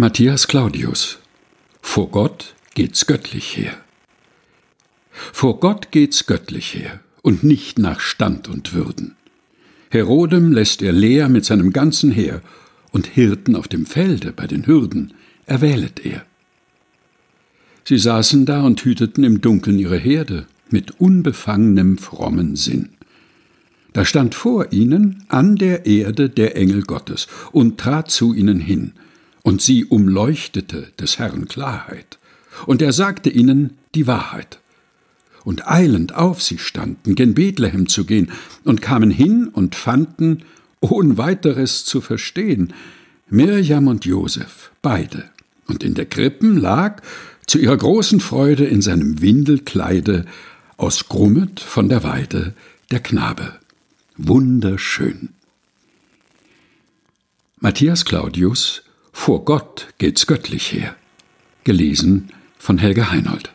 Matthias Claudius Vor Gott geht's göttlich her. Vor Gott geht's göttlich her und nicht nach Stand und Würden. Herodem lässt er leer mit seinem ganzen Heer und Hirten auf dem Felde bei den Hürden erwählet er. Sie saßen da und hüteten im Dunkeln ihre Herde mit unbefangenem frommen Sinn. Da stand vor ihnen an der Erde der Engel Gottes und trat zu ihnen hin und sie umleuchtete des Herrn Klarheit, und er sagte ihnen die Wahrheit. Und eilend auf sie standen, gen Bethlehem zu gehen, und kamen hin und fanden, ohn weiteres zu verstehen, Mirjam und Josef, beide, und in der Krippen lag, zu ihrer großen Freude in seinem Windelkleide, aus Grummet von der Weide, der Knabe. Wunderschön. Matthias Claudius vor Gott geht's göttlich her. Gelesen von Helge Heinold.